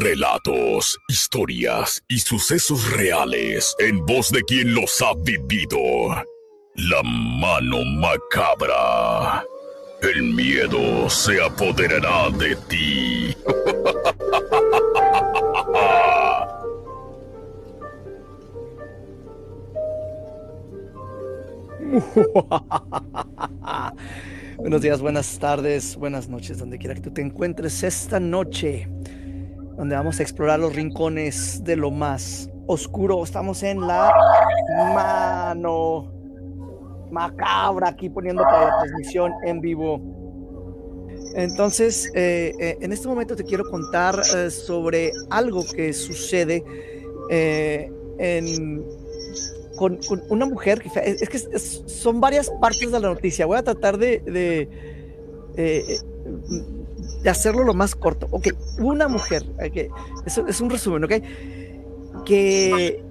Relatos, historias y sucesos reales en voz de quien los ha vivido. La mano macabra. El miedo se apoderará de ti. Buenos días, buenas tardes, buenas noches, donde quiera que tú te encuentres esta noche, donde vamos a explorar los rincones de lo más oscuro. Estamos en la mano macabra aquí poniendo para la transmisión en vivo. Entonces, eh, eh, en este momento te quiero contar eh, sobre algo que sucede en con, una mujer, es, que son varias partes de la noticia. Voy a tratar de, de, de hacerlo lo más corto. Ok, una mujer, okay, es un resumen, ok, que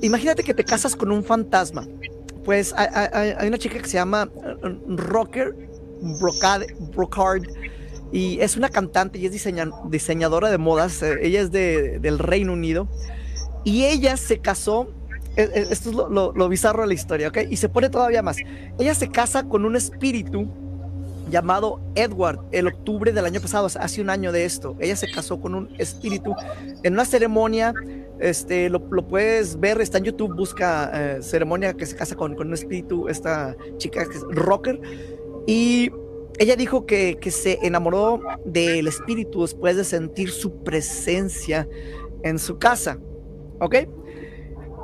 imagínate que te casas con un fantasma. Pues hay, una chica que se llama uh, Rocker Brocard, y es una cantante y es diseñadora de modas. Eh, ella es de, del Reino Unido y ella se casó e, e, esto es lo, bizarro de la historia, ¿ok? Y se pone todavía más. Ella se casa con un espíritu llamado Edward el octubre del año pasado, hace un año de esto. Ella se casó con un espíritu en una ceremonia. Este, lo, puedes ver, está en YouTube, busca eh, ceremonia que se casa con, con, un espíritu, esta chica que es rocker. Y ella dijo que, que se enamoró del espíritu después de sentir su presencia en su casa. ¿Ok?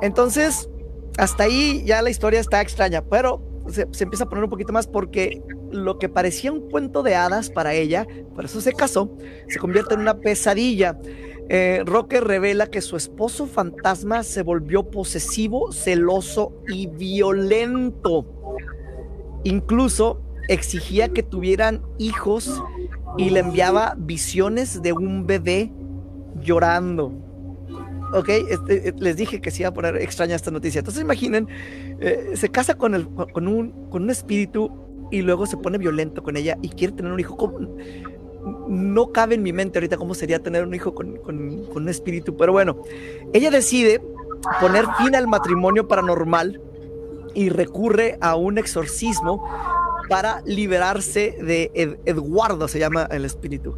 Entonces, hasta ahí ya la historia está extraña, pero se, empieza a poner un poquito más porque lo que parecía un cuento de hadas para ella, por eso se casó, se convierte en una pesadilla. Eh, Roque revela que su esposo fantasma se volvió posesivo, celoso y violento. Incluso exigía que tuvieran hijos y le enviaba visiones de un bebé llorando. Ok, este, eh, les dije que se iba a poner extraña esta noticia. Entonces imaginen, eh, se casa con, el, con, un, con un espíritu y luego se pone violento con ella y quiere tener un hijo. No cabe en mi mente ahorita cómo sería tener un hijo con, con, con un espíritu, pero bueno, ella decide poner fin al matrimonio paranormal y recurre a un exorcismo para liberarse de Eduardo, se llama el espíritu.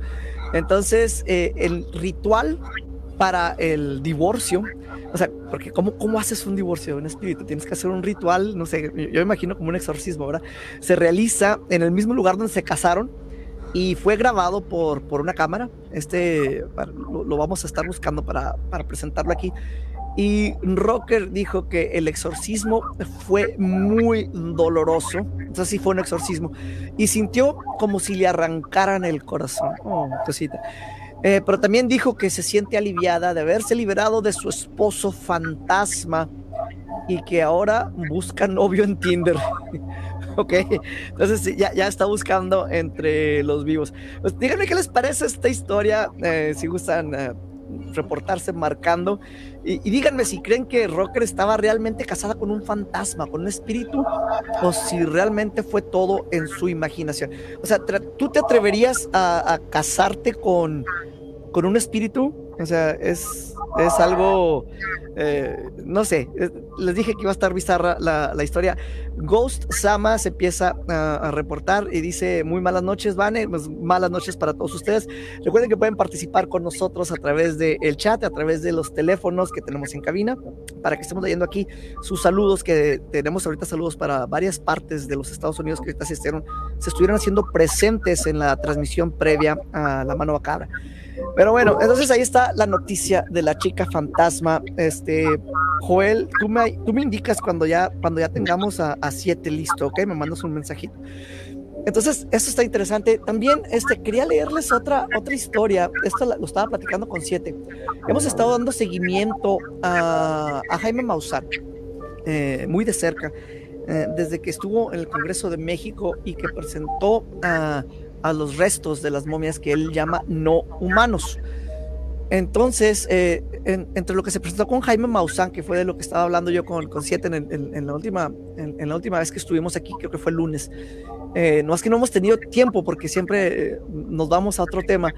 Entonces, eh, el ritual para el divorcio. O sea, porque ¿cómo, ¿cómo haces un divorcio de un espíritu? Tienes que hacer un ritual, no sé, yo me imagino como un exorcismo, ¿verdad? Se realiza en el mismo lugar donde se casaron y fue grabado por, por una cámara. Este lo, vamos a estar buscando para, para presentarlo aquí. Y Rocker dijo que el exorcismo fue muy doloroso. Entonces sí fue un exorcismo. Y sintió como si le arrancaran el corazón. Oh, cosita. Eh, pero también dijo que se siente aliviada de haberse liberado de su esposo fantasma y que ahora busca novio en Tinder. ok, entonces ya, ya, está buscando entre los vivos. Pues díganme qué les parece esta historia, eh, si gustan eh, reportarse marcando. Y, díganme si creen que Rocker estaba realmente casada con un fantasma, con un espíritu, o si realmente fue todo en su imaginación. O sea, ¿tú te atreverías a casarte con con un espíritu, o sea, es, es algo, eh, no sé, les dije que iba a estar bizarra la, la historia. Ghost Sama se empieza a, reportar y dice, muy malas noches, Vane, pues, malas noches para todos ustedes. Recuerden que pueden participar con nosotros a través del chat, a través de los teléfonos que tenemos en cabina, para que estemos leyendo aquí sus saludos, que tenemos ahorita saludos para varias partes de los Estados Unidos que ahorita se estuvieron, se estuvieron haciendo presentes en la transmisión previa a la mano macabra. Pero bueno, entonces ahí está la noticia de la chica fantasma. Este, Joel, tú me, tú me indicas cuando ya, cuando ya tengamos a, siete listo, ¿ok? Me mandas un mensajito. Entonces, esto está interesante. También este, quería leerles otra, otra historia. Esto lo estaba platicando con siete. Hemos estado dando seguimiento a, Jaime Maussan. eh, muy de cerca eh, desde que estuvo en el Congreso de México y que presentó a, los restos de las momias que él llama no humanos. Entonces, eh, entre lo que se presentó con Jaime Maussan, que fue de lo que estaba hablando yo con, con Siete en, la última, en, la última vez que estuvimos aquí, creo que fue el lunes, no es que no hemos tenido tiempo porque siempre nos vamos a otro tema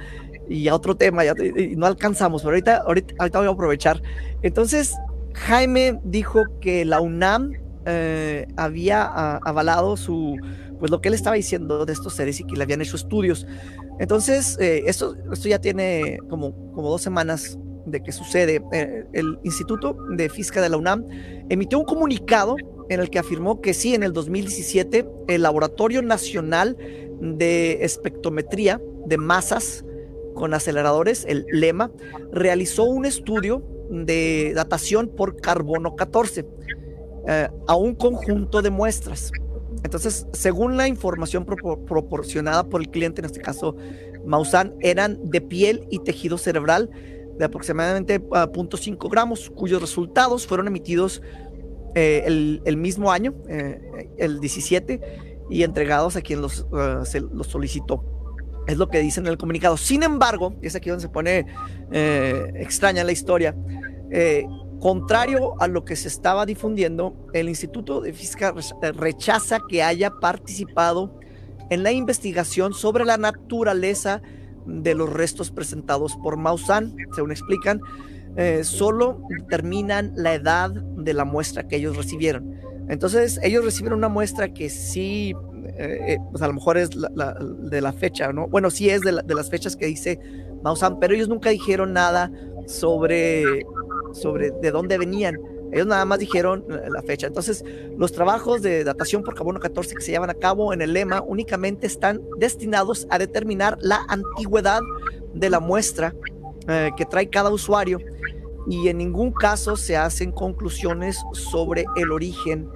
y a otro tema y, no alcanzamos, pero ahorita, ahorita, ahorita voy a aprovechar. Entonces, Jaime dijo que la UNAM eh, había avalado su, pues lo que él estaba diciendo de estos seres y que le habían hecho estudios. Entonces, eh, esto, esto ya tiene como, como dos semanas de que sucede. Eh, el Instituto de Física de la UNAM emitió un comunicado en el que afirmó que sí, en el 2017, el Laboratorio Nacional de Espectrometría de Masas con Aceleradores, el LEMA, realizó un estudio de datación por carbono 14 eh, a un conjunto de muestras. Entonces, según la información proporcionada por el cliente, en este caso Maussan, eran de piel y tejido cerebral de aproximadamente 0.5 gramos, cuyos resultados fueron emitidos eh, el, mismo año, eh, el 17, y entregados a quien los, se, los solicitó. Es lo que dice en el comunicado. Sin embargo, y es aquí donde se pone extraña la historia, Contrario a lo que se estaba difundiendo, el Instituto de Física eh, rechaza que haya participado en la investigación sobre la naturaleza de los restos presentados por Maussan, según explican, eh, solo determinan la edad de la muestra que ellos recibieron. Entonces, ellos recibieron una muestra que sí, eh, pues a lo mejor es de la fecha, ¿no? Bueno, sí es de, de las fechas que dice Maussan, pero ellos nunca dijeron nada sobre sobre de dónde venían. Ellos nada más dijeron la fecha. Entonces, los trabajos de datación por carbono 14 que se llevan a cabo en el lema únicamente están destinados a determinar la antigüedad de la muestra eh, que trae cada usuario y en ningún caso se hacen conclusiones sobre el origen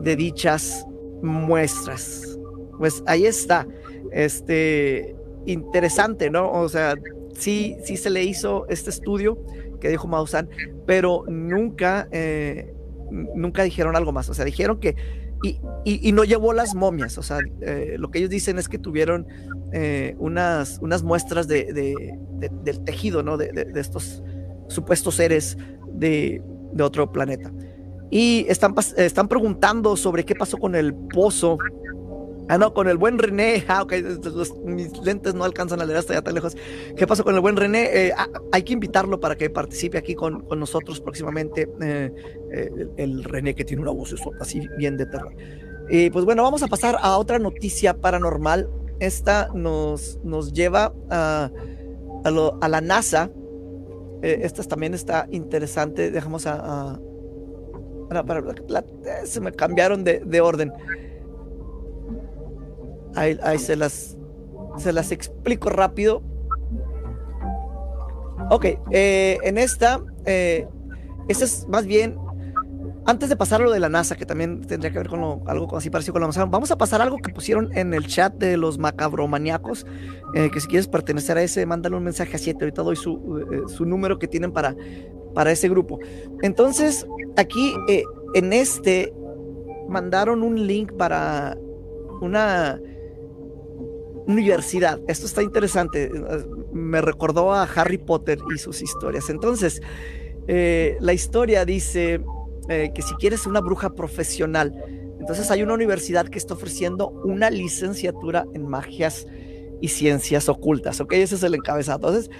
de dichas muestras. Pues ahí está. Este interesante, ¿no? O sea, sí, sí se le hizo este estudio que dijo Maussan, pero nunca, eh, nunca dijeron algo más. O sea, dijeron que. Y, no llevó las momias. O sea, eh, lo que ellos dicen es que tuvieron eh, unas, unas muestras de, del tejido, ¿no? De, estos supuestos seres de, otro planeta. Y están, están preguntando sobre qué pasó con el pozo Ah, no, con el buen René. Ah, ok, mis lentes no alcanzan a leer hasta allá tan lejos. ¿Qué pasó con el buen René? Eh, ah, hay que invitarlo para que participe aquí con, nosotros próximamente. Eh, eh, el, René que tiene una voz así bien de terror. Y pues bueno, vamos a pasar a otra noticia paranormal. Esta nos, nos lleva a, a, la NASA. esta también está interesante. Dejamos a. se me cambiaron de, de orden. Ahí, se las se las explico rápido. Ok, eh, en esta, eh, esta es más bien, antes de pasar lo de la NASA, que también tendría que ver con algo así parecido con la NASA, vamos a pasar algo que pusieron en el chat de los macabromaniacos, eh, que si quieres pertenecer a ese, mándale un mensaje a 7, ahorita doy su, su número que tienen para, para ese grupo. Entonces, aquí en este mandaron un link para una universidad. Esto está interesante. Me recordó a Harry Potter y sus historias. Entonces, eh, la historia dice eh, que si quieres una bruja profesional, entonces hay una universidad que está ofreciendo una licenciatura en magias y ciencias ocultas. Ok, ese es el encabezado. Entonces,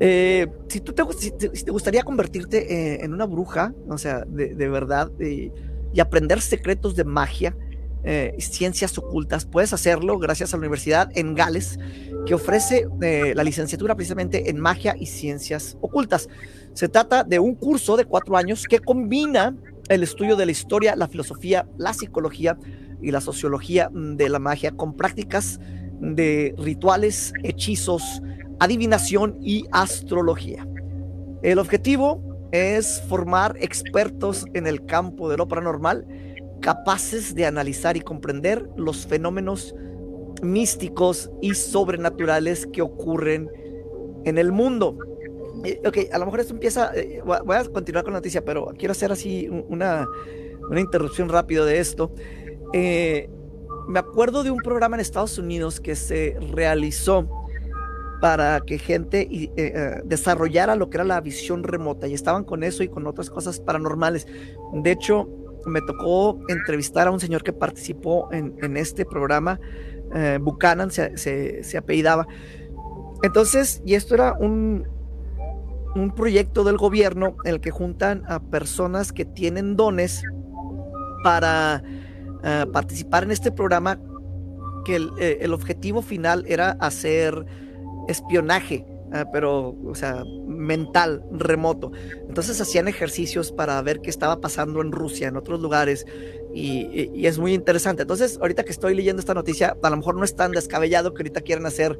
eh, si tú te, te, gustaría convertirte en una bruja, o sea, de, verdad, y aprender secretos de magia, eh, ciencias ocultas, puedes hacerlo gracias a la Universidad en Gales, que ofrece eh, la licenciatura precisamente en magia y ciencias ocultas. Se trata de un curso de cuatro años que combina el estudio de la historia, la filosofía, la psicología y la sociología de la magia con prácticas de rituales, hechizos, adivinación y astrología. El objetivo es formar expertos en el campo de lo paranormal capaces de analizar y comprender los fenómenos místicos y sobrenaturales que ocurren en el mundo. Eh, ok, a lo mejor esto empieza, eh, voy a continuar con la noticia, pero quiero hacer así una, una interrupción rápido de esto. Eh, me acuerdo de un programa en Estados Unidos que se realizó para que gente desarrollara lo que era la visión remota y estaban con eso y con otras cosas paranormales. De hecho, me tocó entrevistar a un señor que participó en, este programa, Buchanan se, apellidaba. Entonces, y esto era un, un proyecto del gobierno en el que juntan a personas que tienen dones para eh, participar en este programa, que eh, el, objetivo final era hacer espionaje, eh, pero, o sea, mental, remoto. Entonces hacían ejercicios para ver qué estaba pasando en Rusia, en otros lugares, y, es muy interesante. Entonces, ahorita que estoy leyendo esta noticia, a lo mejor no es tan descabellado que ahorita quieran hacer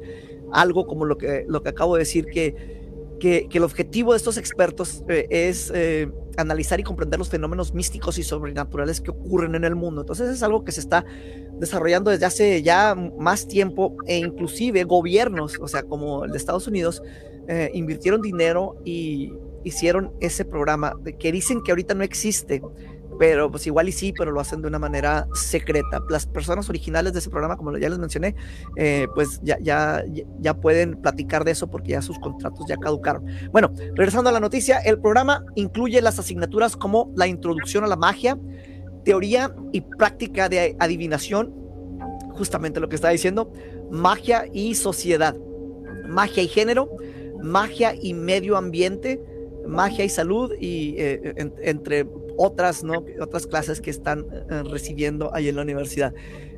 algo como lo que, lo que acabo de decir, que que, el objetivo de estos expertos eh, es eh, analizar y comprender los fenómenos místicos y sobrenaturales que ocurren en el mundo. Entonces es algo que se está desarrollando desde hace ya más tiempo e inclusive gobiernos, o sea, como el de Estados Unidos, eh, invirtieron dinero y hicieron ese programa que dicen que ahorita no existe, pero pues igual y sí, pero lo hacen de una manera secreta. Las personas originales de ese programa, como ya les mencioné, eh, pues ya, ya, ya pueden platicar de eso porque ya sus contratos ya caducaron. Bueno, regresando a la noticia, el programa incluye las asignaturas como la introducción a la magia, teoría y práctica de adivinación, justamente lo que está diciendo, magia y sociedad, magia y género, magia y medio ambiente, magia y salud y eh, entre otras, ¿no? Otras clases que están eh, recibiendo ahí en la universidad.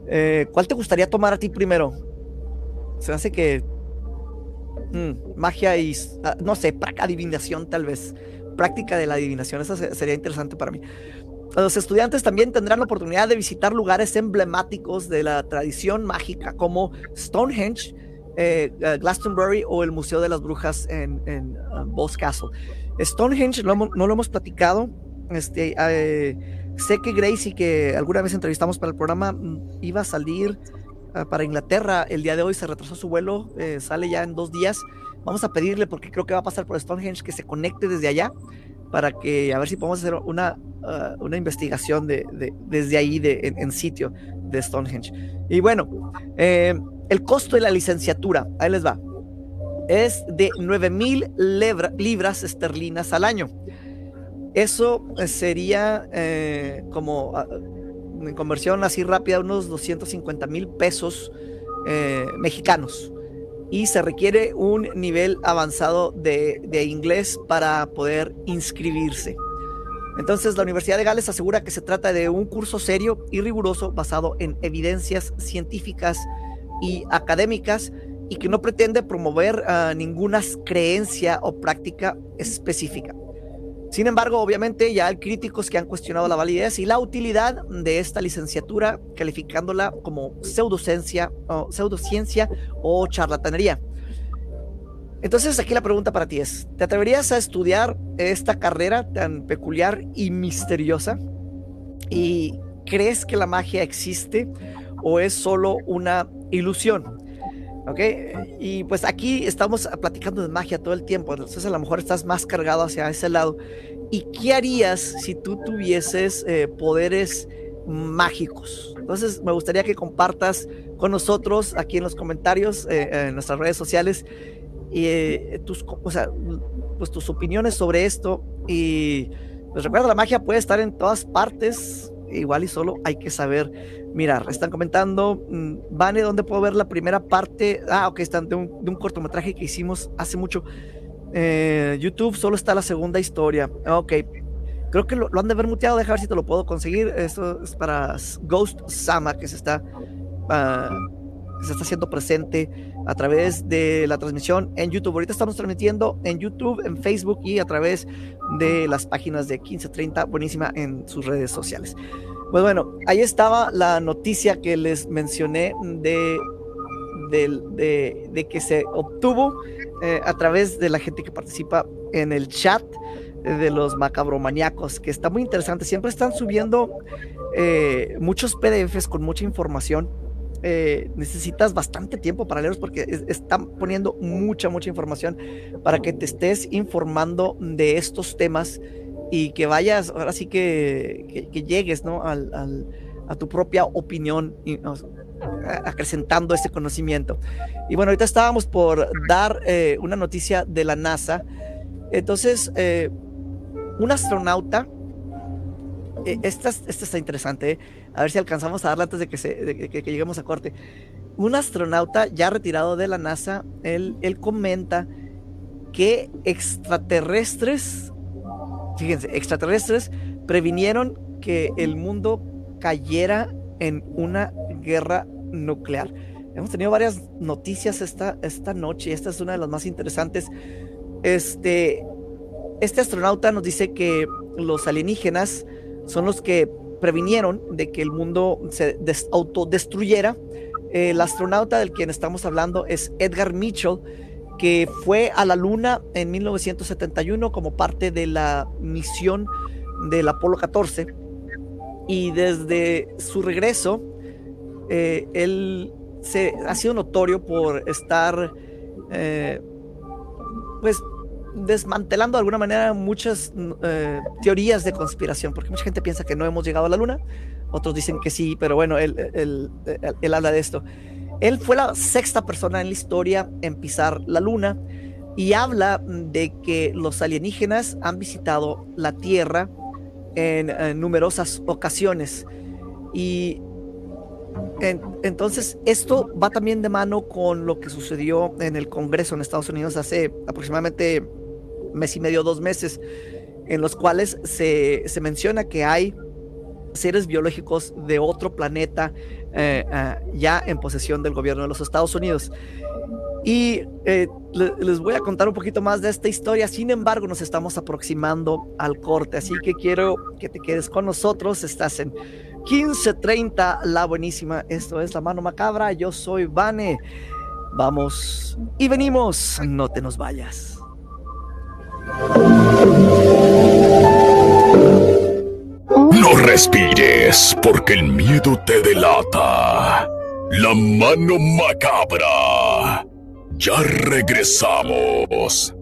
Eh, ¿Cuál te gustaría tomar a ti primero? Se hace que mm, magia y, ah, no sé, adivinación tal vez, práctica de la adivinación, eso sería interesante para mí. Los estudiantes también tendrán la oportunidad de visitar lugares emblemáticos de la tradición mágica como Stonehenge, eh, Glastonbury o el Museo de las Brujas en, en uh, Castle. Stonehenge no lo hemos platicado, este, eh, sé que Gracie, que alguna vez entrevistamos para el programa, mm, iba a salir ah, para Inglaterra el día de hoy, se retrasó su vuelo, eh, sale ya en dos días. Vamos a pedirle, porque creo que va a pasar por Stonehenge, que se conecte desde allá para que a ver si podemos hacer una, ah, una investigación de, desde ahí de, en, sitio de Stonehenge. Y bueno, eh, el costo de la licenciatura, ahí les va, es de 9 mil libras esterlinas al año. Eso eh, sería eh, como ah, en conversión así rápida unos 250 mil pesos eh, mexicanos. Y se requiere un nivel avanzado de, de inglés para poder inscribirse. Entonces, la Universidad de Gales asegura que se trata de un curso serio y riguroso basado en evidencias científicas y académicas y que no pretende promover ah, ninguna creencia o práctica específica. Sin embargo, obviamente ya hay críticos que han cuestionado la validez y la utilidad de esta licenciatura, calificándola como pseudociencia o, pseudociencia o charlatanería. Entonces aquí la pregunta para ti es, ¿te atreverías a estudiar esta carrera tan peculiar y misteriosa? ¿Y crees que la magia existe o es solo una ilusión? ¿Ok? Y pues aquí estamos platicando de magia todo el tiempo, entonces a lo mejor estás más cargado hacia ese lado. ¿Y qué harías si tú tuvieses eh, poderes mágicos? Entonces me gustaría que compartas con nosotros aquí en los comentarios, eh, en nuestras redes sociales, eh, tus, o sea, pues tus opiniones sobre esto. Y pues recuerda, la magia puede estar en todas partes, igual y solo hay que saber mirar. Están comentando, mm, Vane, ¿dónde puedo ver la primera parte? Ah, ok, están de un, cortometraje que hicimos hace mucho. Eh, YouTube solo está la segunda historia. Ok, creo que lo, han de haber muteado. Deja ver si te lo puedo conseguir. Esto es para Ghost Sama, que se está, ah, se está haciendo presente a través de la transmisión en YouTube. Ahorita estamos transmitiendo en YouTube, en Facebook y a través de las páginas de 1530, buenísima en sus redes sociales. Pues bueno, ahí estaba la noticia que les mencioné de, de, que se obtuvo eh, a través de la gente que participa en el chat de los macabromaniacos, que está muy interesante. Siempre están subiendo eh, muchos PDFs con mucha información eh, necesitas bastante tiempo para leerlos porque están poniendo mucha, mucha información para que te estés informando de estos temas y que vayas, ahora sí que, que, llegues ¿no? Al, a tu propia opinión, y, acrecentando ese conocimiento. Y bueno, ahorita estábamos por dar eh, una noticia de la NASA. Entonces, eh, un astronauta, esta, esta está interesante, a ver si alcanzamos a darla antes de que, se, que, lleguemos a corte. Un astronauta ya retirado de la NASA, él, él comenta que extraterrestres, fíjense, extraterrestres previnieron que el mundo cayera en una guerra nuclear. Hemos tenido varias noticias esta, esta noche, esta es una de las más interesantes. Este, este astronauta nos dice que los alienígenas son los que previnieron de que el mundo se autodestruyera. El astronauta del quien estamos hablando es Edgar Mitchell, que fue a la Luna en 1971 como parte de la misión del Apolo 14. Y desde su regreso, eh, él se, ha sido notorio por estar, eh, pues, desmantelando de alguna manera muchas eh, teorías de conspiración, porque mucha gente piensa que no hemos llegado a la luna, otros dicen que sí, pero bueno, él, él, habla de esto. Él fue la sexta persona en la historia en pisar la luna y habla de que los alienígenas han visitado la Tierra en, numerosas ocasiones. Y entonces, esto va también de mano con lo que sucedió en el Congreso en Estados Unidos hace aproximadamente mes y medio, dos meses, en los cuales se, menciona que hay seres biológicos de otro planeta eh, ah, ya en posesión del gobierno de los Estados Unidos. Y eh, les voy a contar un poquito más de esta historia. Sin embargo, nos estamos aproximando al corte, así que quiero que te quedes con nosotros. Estás en 1530, la buenísima. Esto es La Mano Macabra. Yo soy Vane. Vamos y venimos. No te nos vayas. No respires porque el miedo te delata. La mano macabra. Ya regresamos.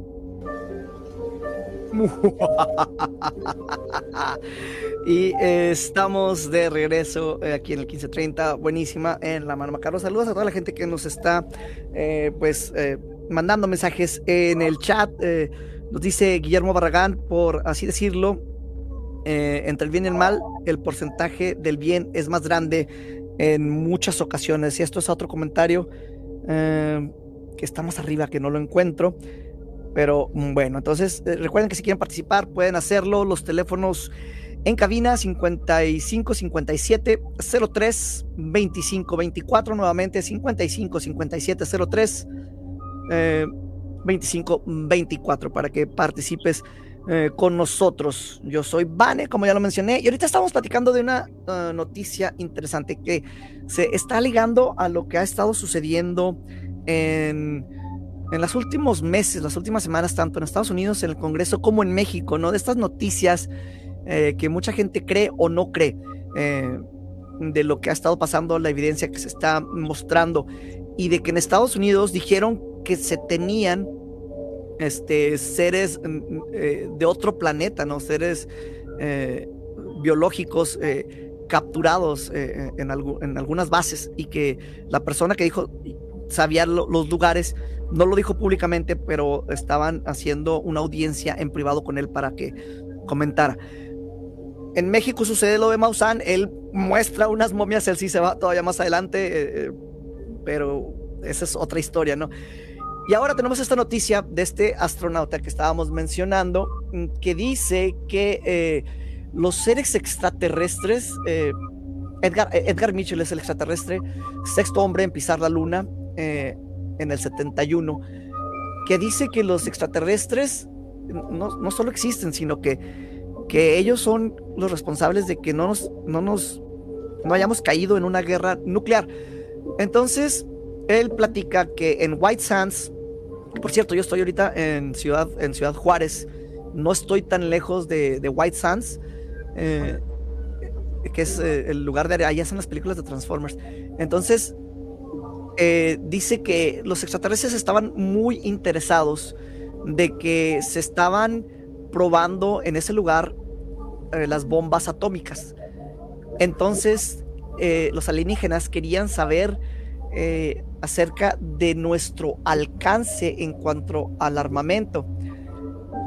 y estamos de regreso eh, aquí en el 1530, buenísima en la mano macabra. Saludos a toda la gente que nos está, eh, pues, eh, mandando mensajes en el chat. Nos dice Guillermo Barragán, por así decirlo, eh, entre el bien y el mal, el porcentaje del bien es más grande en muchas ocasiones. Y esto es otro comentario eh, que está más arriba, que no lo encuentro. Pero bueno, entonces eh, recuerden que si quieren participar pueden hacerlo. Los teléfonos en cabina 55 57 03 25 24. Nuevamente 55 57 03 2524 para que participes eh, con nosotros. Yo soy Vane, como ya lo mencioné, y ahorita estamos platicando de una uh, noticia interesante que se está ligando a lo que ha estado sucediendo en, en los últimos meses, las últimas semanas, tanto en Estados Unidos, en el Congreso, como en México, ¿no? De estas noticias eh, que mucha gente cree o no cree. Eh, de lo que ha estado pasando, la evidencia que se está mostrando y de que en Estados Unidos dijeron que se tenían este, seres mm, mm, eh, de otro planeta, ¿no? Seres eh, biológicos eh, capturados en, en, algunas bases y que la persona que dijo sabía los lugares no lo dijo públicamente, pero estaban haciendo una audiencia en privado con él para que comentara. En México sucede lo de Maussan, él muestra unas momias, él sí se va todavía más adelante, pero esa es otra historia, ¿no? Y ahora tenemos esta noticia de este astronauta que estábamos mencionando, mm, que dice que eh, los seres extraterrestres, eh, Edgar, eh, Edgar Mitchell es el extraterrestre, sexto hombre en pisar la luna en el 71, que dice que los extraterrestres no, no solo existen, sino que, que ellos son los responsables de que no nos, no nos no hayamos caído en una guerra nuclear. Entonces, él platica que en White Sands, por cierto, yo estoy ahorita en Ciudad, en Ciudad Juárez, no estoy tan lejos de, White Sands, eh, que es eh, el lugar de allá son las películas de Transformers. Entonces, eh, dice que los extraterrestres estaban muy interesados de que se estaban probando en ese lugar las bombas atómicas. Entonces, los alienígenas querían saber acerca de nuestro alcance en cuanto al armamento.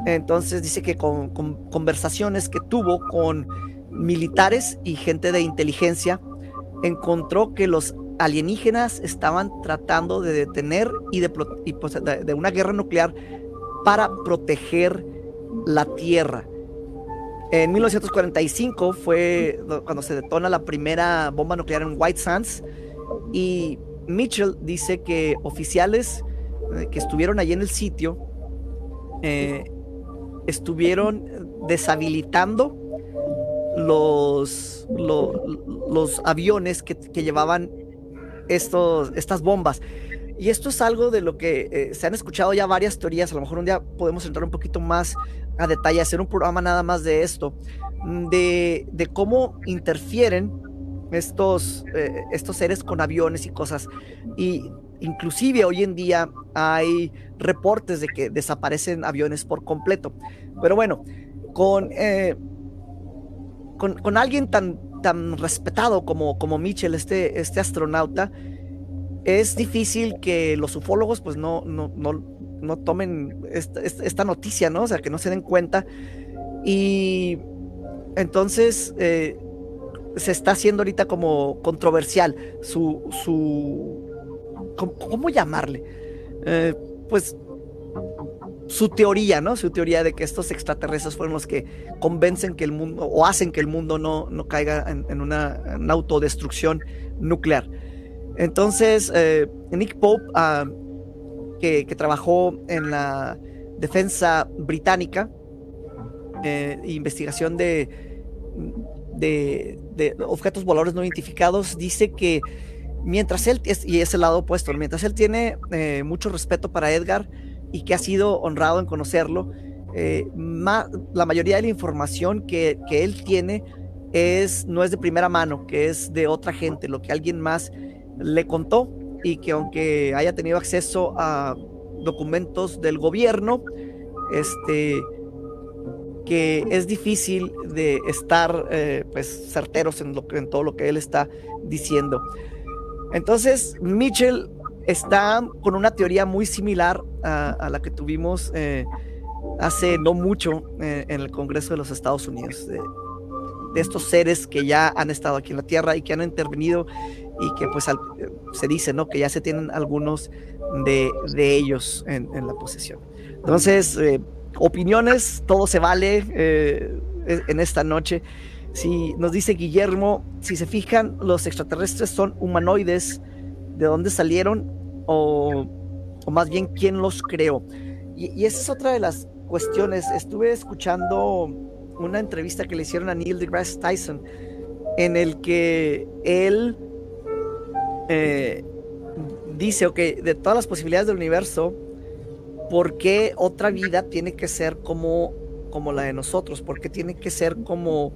Entonces dice que con conversaciones que tuvo con militares y gente de inteligencia, encontró que los alienígenas estaban tratando de detener y de, pues, de, una guerra nuclear para proteger la Tierra. En 1945 fue cuando se detona la primera bomba nuclear en White Sands y Mitchell dice que oficiales eh, que estuvieron allí en el sitio eh, estuvieron deshabilitando los, los, aviones que, llevaban estos, estas bombas. Y esto es algo de lo que eh, se han escuchado ya varias teorías. A lo mejor un día podemos entrar un poquito más a detalle, hacer un programa nada más de esto, de, de cómo interfieren estos, eh, estos seres con aviones y cosas. Y inclusive hoy en día hay reportes de que desaparecen aviones por completo. Pero bueno, con... Eh, con, alguien tan, tan respetado como, como Mitchell, este, este astronauta, es difícil que los ufólogos pues no, no, no, tomen esta, noticia, ¿no? O sea, que no se den cuenta. Y entonces eh, se está haciendo ahorita como controversial su... su ¿Cómo, llamarle? Eh, pues su teoría, ¿no? Su teoría de que estos extraterrestres fueron los que convencen que el mundo o hacen que el mundo no, no caiga en, una, autodestrucción nuclear. Entonces, eh, Nick Pope, ah, que, trabajó en la defensa británica, eh, investigación de, de, objetos voladores no identificados, dice que mientras él, y es el lado opuesto, mientras él tiene eh, mucho respeto para Edgar, y que ha sido honrado en conocerlo. Eh, la mayoría de la información que, él tiene es, no es de primera mano, que es de otra gente, lo que alguien más le contó y que aunque haya tenido acceso a documentos del gobierno, este, que es difícil de estar eh, pues certeros en, todo lo que él está diciendo. Entonces, Mitchell está con una teoría muy similar a, la que tuvimos eh, hace no mucho eh, en el Congreso de los Estados Unidos, de, estos seres que ya han estado aquí en la Tierra y que han intervenido y que pues se dice, ¿no? Que ya se tienen algunos de, ellos en, la posesión. Entonces, opiniones, todo se vale en esta noche. Si nos dice Guillermo, si se fijan, los extraterrestres son humanoides, de dónde salieron o, más bien quién los creó. Y, esa es otra de las cuestiones. Estuve escuchando una entrevista que le hicieron a Neil deGrasse Tyson en el que él eh, dice, ok, de todas las posibilidades del universo, ¿por qué otra vida tiene que ser como, como la de nosotros? ¿Por qué tiene que ser como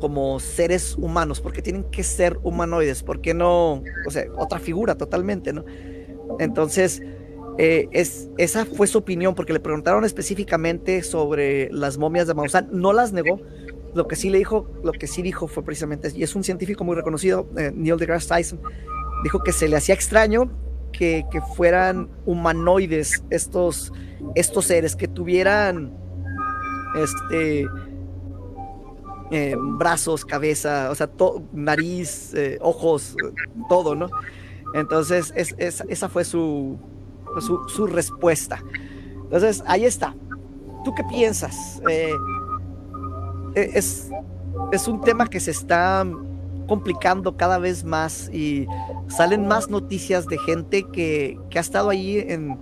como seres humanos, porque tienen que ser humanoides, ¿por qué no, o sea, otra figura totalmente, ¿no? Entonces, eh, es, esa fue su opinión, porque le preguntaron específicamente sobre las momias de Maussan, no las negó, lo que sí le dijo, lo que sí dijo fue precisamente, y es un científico muy reconocido, eh, Neil deGrasse Tyson, dijo que se le hacía extraño que, fueran humanoides estos, estos seres, que tuvieran este eh, brazos, cabeza, o sea, nariz, eh, ojos, todo, ¿no? Entonces, es, esa fue su, su, respuesta. Entonces, ahí está. ¿Tú qué piensas? Eh, e, es, es un tema que se está complicando cada vez más y salen más noticias de gente que, que ha estado ahí en,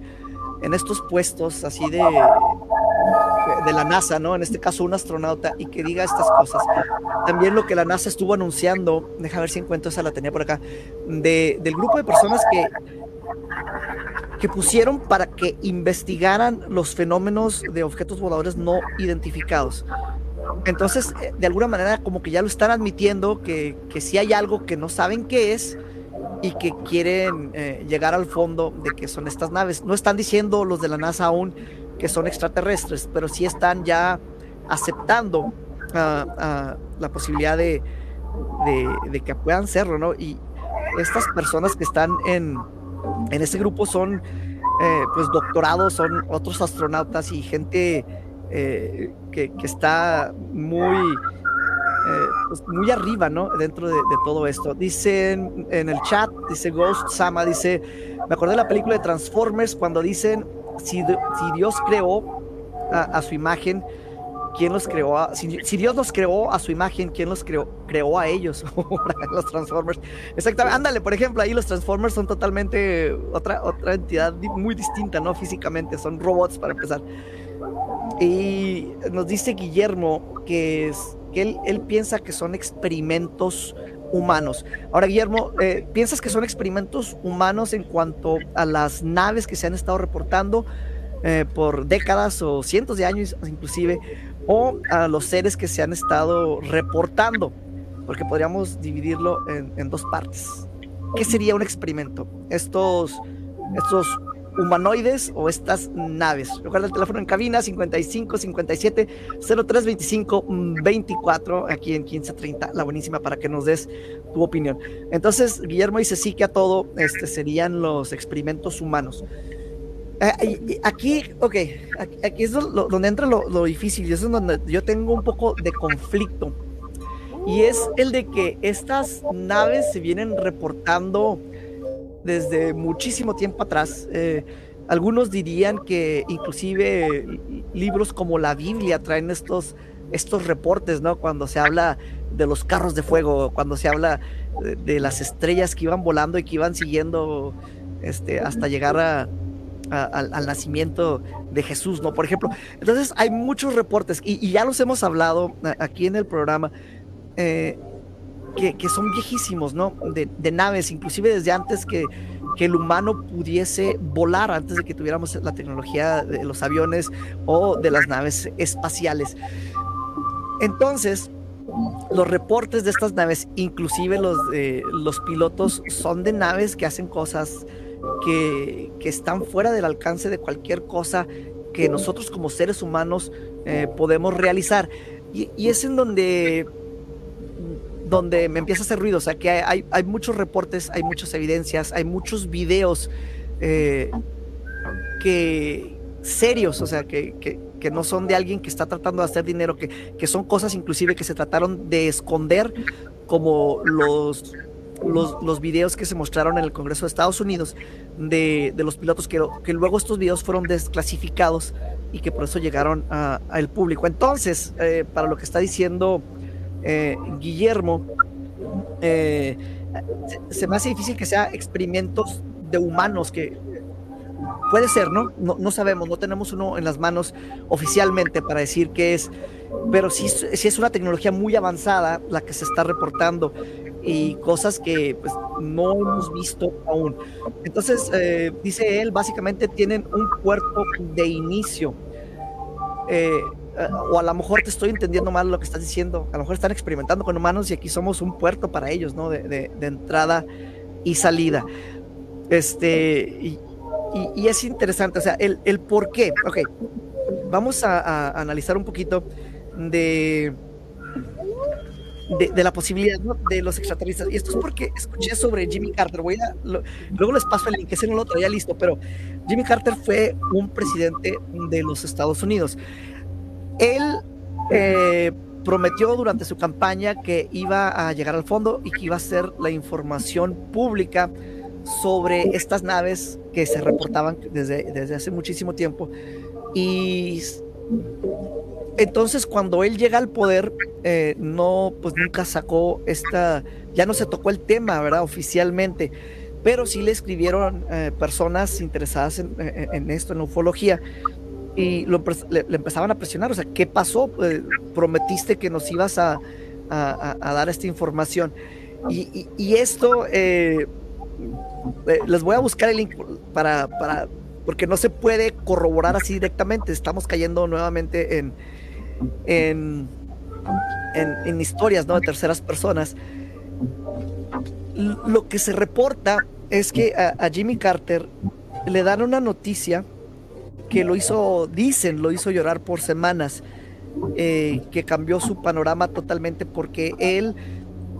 en estos puestos así de, de la NASA, ¿no? En este caso un astronauta y que diga estas cosas. También lo que la NASA estuvo anunciando, deja ver si encuentro esa la tenía por acá, de, del grupo de personas que que pusieron para que investigaran los fenómenos de objetos voladores no identificados. Entonces, eh, de alguna manera, como que ya lo están admitiendo, que, que si hay algo que no saben qué es y que quieren eh, llegar al fondo de que son estas naves. No están diciendo los de la NASA aún que son extraterrestres, pero sí están ya aceptando ah, ah, la posibilidad de, de, que puedan serlo, ¿no? Y estas personas que están en, en este grupo son eh, pues doctorados, son otros astronautas y gente eh, que, que, está muy eh, pues, muy arriba, ¿no? Dentro de, todo esto. Dicen en el chat, dice Ghost Sama, dice, me acordé de la película de Transformers cuando dicen, si, si Dios creó a, su imagen, ¿quién los creó? si, Dios los creó a su imagen, ¿quién los creó? Creó a ellos, los Transformers. Exactamente, ándale, por ejemplo, ahí los Transformers son totalmente otra, otra entidad muy distinta, ¿no? Físicamente, son robots para empezar. Y nos dice Guillermo que que él, piensa que son experimentos humanos. Ahora, Guillermo, eh, ¿piensas que son experimentos humanos en cuanto a las naves que se han estado reportando eh, por décadas o cientos de años inclusive, o a los seres que se han estado reportando? Porque podríamos dividirlo en, en dos partes. ¿Qué sería un experimento? Estos, estos humanoides o estas naves. Recuerda el teléfono en cabina 55 57 03 25 24 aquí en 1530, la buenísima para que nos des tu opinión. Entonces, Guillermo dice sí que a todo este serían los experimentos humanos. Eh, aquí, ok, aquí, es donde entra lo, lo difícil y es donde yo tengo un poco de conflicto. Y es el de que estas naves se vienen reportando desde muchísimo tiempo atrás. Eh, algunos dirían que inclusive libros como la Biblia traen estos, estos reportes, ¿no? Cuando se habla de los carros de fuego, cuando se habla de, las estrellas que iban volando y que iban siguiendo este, hasta llegar a, al, nacimiento de Jesús, ¿no? Por ejemplo. Entonces hay muchos reportes y, ya los hemos hablado aquí en el programa. Eh, que, son viejísimos, ¿no? De, naves, inclusive desde antes que, el humano pudiese volar, antes de que tuviéramos la tecnología de los aviones o de las naves espaciales. Entonces, los reportes de estas naves, inclusive los, los pilotos, son de naves que hacen cosas que, están fuera del alcance de cualquier cosa que nosotros como seres humanos eh, podemos realizar. Y, es en donde donde me empieza a hacer ruido. O sea, que hay, hay muchos reportes, hay muchas evidencias, hay muchos videos eh, que serios, o sea, que, que, no son de alguien que está tratando de hacer dinero, que, que son cosas inclusive que se trataron de esconder, como los, los, los, videos que se mostraron en el Congreso de Estados Unidos de, de los pilotos, que, que, luego estos videos fueron desclasificados y que por eso llegaron al público. Entonces, eh, para lo que está diciendo eh, Guillermo, eh, se, me hace difícil que sea experimentos de humanos, que puede ser, ¿no? ¿no? sabemos, no tenemos uno en las manos oficialmente para decir que es, pero sí, sí, es una tecnología muy avanzada la que se está reportando y cosas que pues, no hemos visto aún. Entonces, eh, dice él, básicamente tienen un puerto de inicio. O a lo mejor te estoy entendiendo mal lo que estás diciendo, a lo mejor están experimentando con humanos y aquí somos un puerto para ellos, ¿no? De, entrada y salida. Este, y, es interesante, o sea, el, el, por qué. Ok, vamos a, analizar un poquito de, de, la posibilidad de los extraterrestres. Y esto es porque escuché sobre Jimmy Carter. Voy a, luego les paso el link, ese no lo traía listo, pero Jimmy Carter fue un presidente de los Estados Unidos. Él eh, prometió durante su campaña que iba a llegar al fondo y que iba a hacer la información pública sobre estas naves que se reportaban desde, desde hace muchísimo tiempo. Y entonces cuando él llega al poder, eh, no, pues nunca sacó esta, ya no se tocó el tema, ¿verdad? Oficialmente, pero sí le escribieron eh, personas interesadas en, en, esto, en ufología, y le, empezaban a presionar, o sea, ¿qué pasó? Eh, prometiste que nos ibas a, dar esta información. Y, esto, eh, eh, les voy a buscar el link para, para, porque no se puede corroborar así directamente, estamos cayendo nuevamente en, en, en, historias ¿no? de terceras personas. lo que se reporta es que a, Jimmy Carter le dan una noticia que lo hizo, dicen, lo hizo llorar por semanas, eh, que cambió su panorama totalmente porque él,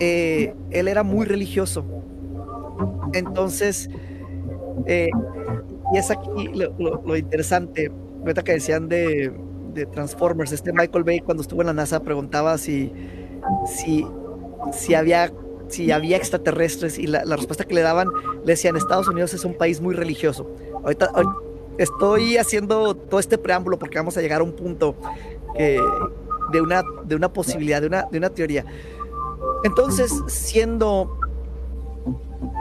eh, él era muy religioso. Entonces, eh, y es aquí lo, interesante, ahorita que decían de, de, Transformers, este Michael Bay cuando estuvo en la NASA preguntaba si, si, si había si había extraterrestres y la, respuesta que le daban le decían Estados Unidos es un país muy religioso. Ahorita, estoy haciendo todo este preámbulo porque vamos a llegar a un punto de, una, posibilidad, de una, de una teoría. Entonces, siendo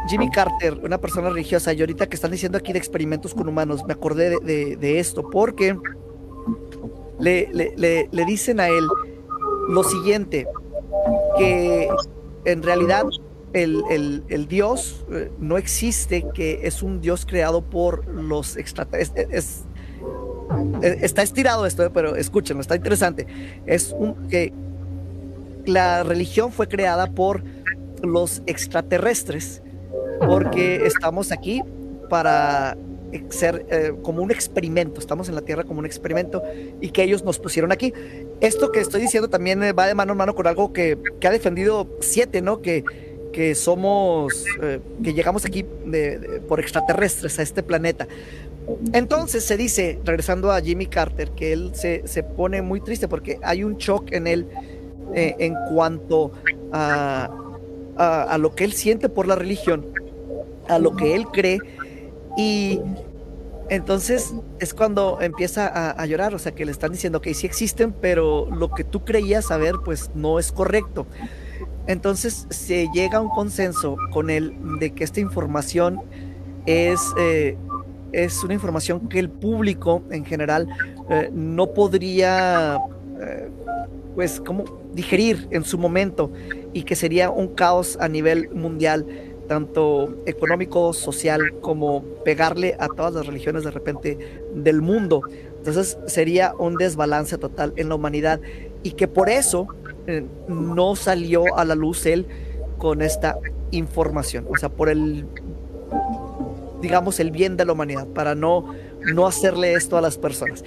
Jimmy Carter, una persona religiosa, y ahorita que están diciendo aquí de experimentos con humanos, me acordé de, esto, porque le, le, dicen a él lo siguiente, que en realidad el, Dios eh, no existe, que es un Dios creado por los extraterrestres. está estirado esto, eh, pero escúchenlo, está interesante. Es un que la religión fue creada por los extraterrestres, porque estamos aquí para ser eh, como un experimento, estamos en la Tierra como un experimento y que ellos nos pusieron aquí. Esto que estoy diciendo también va de mano en mano con algo que, ha defendido Siete, ¿no? Que, que somos, eh, que llegamos aquí por extraterrestres a este planeta. Entonces se dice, regresando a Jimmy Carter, que él se, pone muy triste porque hay un shock en él eh, en cuanto a, a lo que él siente por la religión, a lo que él cree y entonces es cuando empieza a, llorar, o sea, que le están diciendo que sí existen, pero lo que tú creías saber, pues no es correcto. Entonces se llega a un consenso con él de que esta información es, eh, es una información que el público en general eh, no podría, eh, pues, como digerir en su momento y que sería un caos a nivel mundial tanto económico, social, como pegarle a todas las religiones de repente del mundo. Entonces sería un desbalance total en la humanidad y que por eso eh, no salió a la luz él con esta información, o sea, por el, digamos, el bien de la humanidad, para no, no hacerle esto a las personas.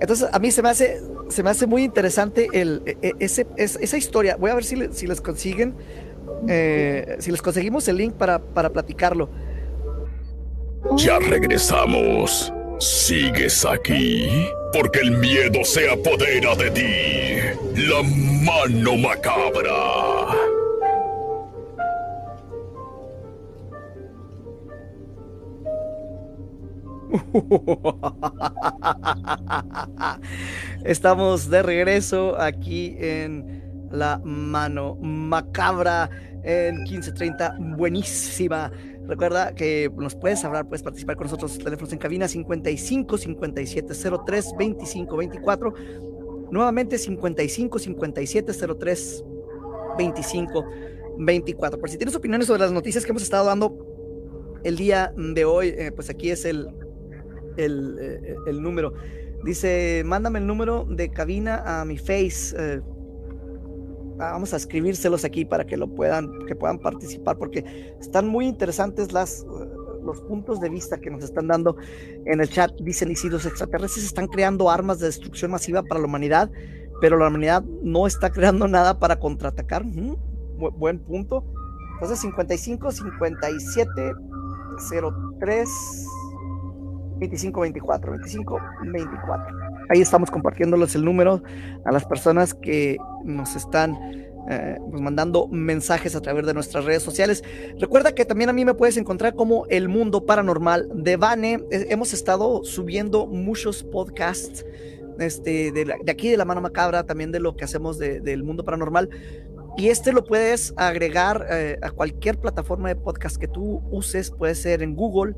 Entonces a mí se me hace, se me hace muy interesante el, e, e, ese, esa historia. Voy a ver si, si les consiguen eh, si les conseguimos el link para, para platicarlo. Ya regresamos. ¿Sigues aquí? Porque el miedo se apodera de ti. La mano macabra. Estamos de regreso aquí en La Mano Macabra en 1530. Buenísima. Recuerda que nos puedes hablar, puedes participar con nosotros. Teléfonos en cabina 55 5703 25 24. Nuevamente 55 5703 25 24. Por si tienes opiniones sobre las noticias que hemos estado dando el día de hoy, eh, pues aquí es el, el, eh, el, número. Dice, mándame el número de cabina a mi face. Eh, vamos a escribírselos aquí para que lo puedan, que puedan participar, porque están muy interesantes las, los puntos de vista que nos están dando en el chat. Dicen, y si los extraterrestres están creando armas de destrucción masiva para la humanidad, pero la humanidad no está creando nada para contraatacar. buen punto. Entonces, 55, 57, 03, 25, 24, 25, 24. Ahí estamos compartiéndoles el número a las personas que nos están eh, pues, mandando mensajes a través de nuestras redes sociales. Recuerda que también a mí me puedes encontrar como El Mundo Paranormal de Vane. Eh, hemos estado subiendo muchos podcasts este, de, aquí de la mano macabra, también de lo que hacemos del mundo paranormal. Y este lo puedes agregar eh, a cualquier plataforma de podcast que tú uses. Puede ser en Google,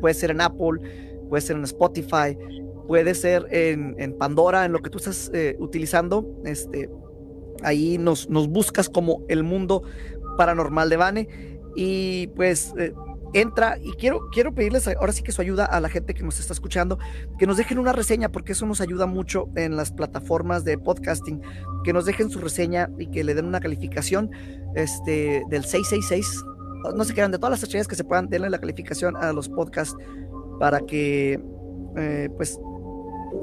puede ser en Apple, puede ser en Spotify, puede ser en, Pandora, en lo que tú estás eh, utilizando. Este, ahí nos, nos buscas como el mundo paranormal de Vane. Y pues eh, entra y quiero, quiero pedirles ahora sí que su ayuda a la gente que nos está escuchando, que nos dejen una reseña porque eso nos ayuda mucho en las plataformas de podcasting, que nos dejen su reseña y que le den una calificación este, del 666 no se quedan de todas las estrellas que se puedan, denle la calificación a los podcasts para que eh, pues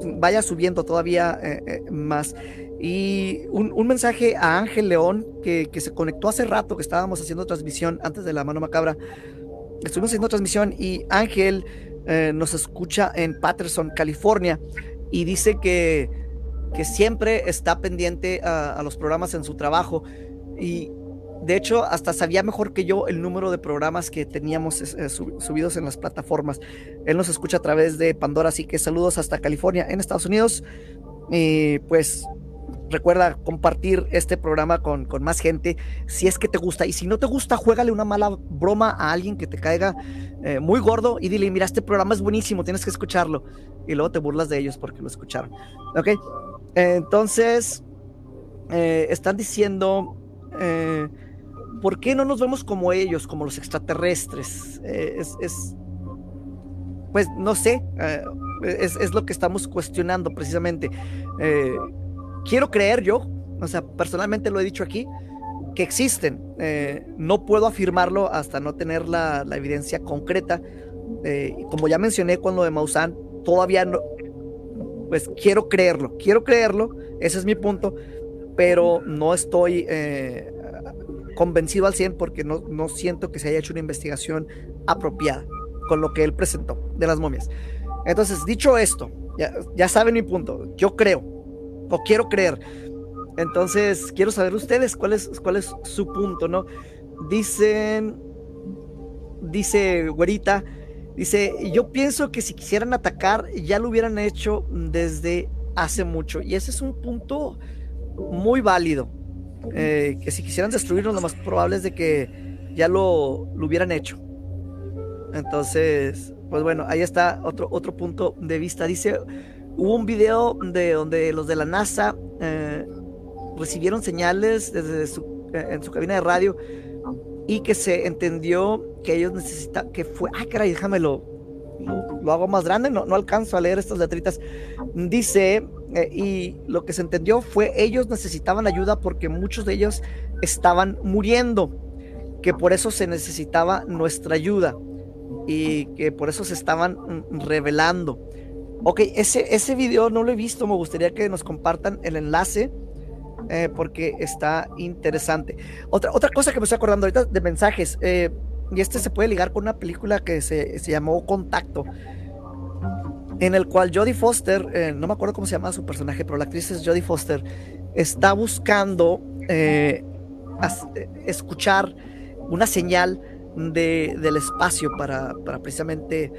vaya subiendo todavía eh, eh, más. Y un, mensaje a Ángel León, que, que, se conectó hace rato, que estábamos haciendo transmisión antes de la mano macabra. Estuvimos haciendo transmisión y Ángel nos escucha en Patterson, California, y dice que, que siempre está pendiente a, a los programas en su trabajo. Y de hecho, hasta sabía mejor que yo el número de programas que teníamos eh, subidos en las plataformas. Él nos escucha a través de Pandora, así que saludos hasta California, en Estados Unidos. Y pues recuerda compartir este programa con, más gente si es que te gusta. Y si no te gusta, juégale una mala broma a alguien que te caiga eh, muy gordo y dile, mira, este programa es buenísimo, tienes que escucharlo. Y luego te burlas de ellos porque lo escucharon. ¿Ok? entonces, eh, están diciendo... ¿por qué no nos vemos como ellos, como los extraterrestres? Eh, es, pues no sé, eh, es, lo que estamos cuestionando precisamente. Eh, quiero creer yo, o sea, personalmente lo he dicho aquí, que existen. no puedo afirmarlo hasta no tener la, evidencia concreta. como ya mencioné con lo de Maussan, todavía no, pues quiero creerlo, quiero creerlo, ese es mi punto, pero no estoy convencido al 100 porque no, no siento que se haya hecho una investigación apropiada con lo que él presentó de las momias. Entonces, dicho esto, ya, ya saben mi punto, yo creo, o quiero creer. Entonces, quiero saber ustedes cuál es, cuál es su punto, ¿no? Dicen, dice Güerita, dice, yo pienso que si quisieran atacar, ya lo hubieran hecho desde hace mucho. Y ese es un punto muy válido. Eh, que si quisieran destruirnos, lo más probable es de que ya lo, lo, hubieran hecho. Entonces, pues bueno, ahí está otro, otro punto de vista. Dice, hubo un video de donde los de la NASA eh, recibieron señales desde su, eh, en su cabina de radio y que se entendió que ellos necesitan, que fue, ay caray, déjamelo, lo, lo hago más grande, no, no alcanzo a leer estas letritas. Dice eh, y lo que se entendió fue ellos necesitaban ayuda porque muchos de ellos estaban muriendo, que por eso se necesitaba nuestra ayuda y que por eso se estaban mm, revelando. Ok, ese, ese video no lo he visto, me gustaría que nos compartan el enlace. Eh, porque está interesante. Otra, otra cosa que me estoy acordando ahorita de mensajes, eh, y este se puede ligar con una película que se, se llamó Contacto en el cual Jodie Foster, eh, no me acuerdo cómo se llama su personaje, pero la actriz es Jodie Foster, está buscando eh, eh, escuchar una señal del espacio para, precisamente